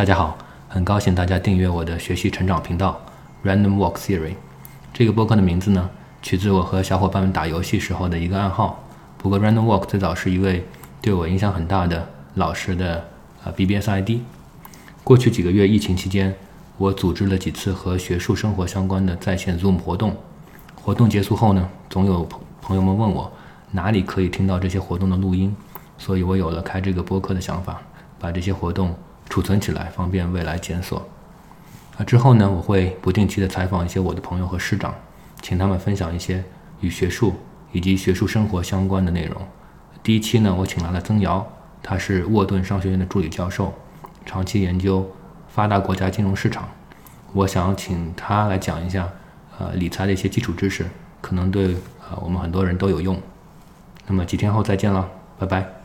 大家好，很高兴大家订阅我的学习成长频道 Random Walk Theory。这个播客的名字呢，取自我和小伙伴们打游戏时候的一个暗号。不过 Random Walk 最早是一位对我影响很大的老师的呃 BBS ID。过去几个月疫情期间，我组织了几次和学术生活相关的在线 Zoom 活动。活动结束后呢，总有朋朋友们问我哪里可以听到这些活动的录音，所以我有了开这个播客的想法，把这些活动。储存起来，方便未来检索。啊，之后呢，我会不定期的采访一些我的朋友和师长，请他们分享一些与学术以及学术生活相关的内容。第一期呢，我请来了曾瑶，他是沃顿商学院的助理教授，长期研究发达国家金融市场。我想请他来讲一下，呃，理财的一些基础知识，可能对呃我们很多人都有用。那么几天后再见了，拜拜。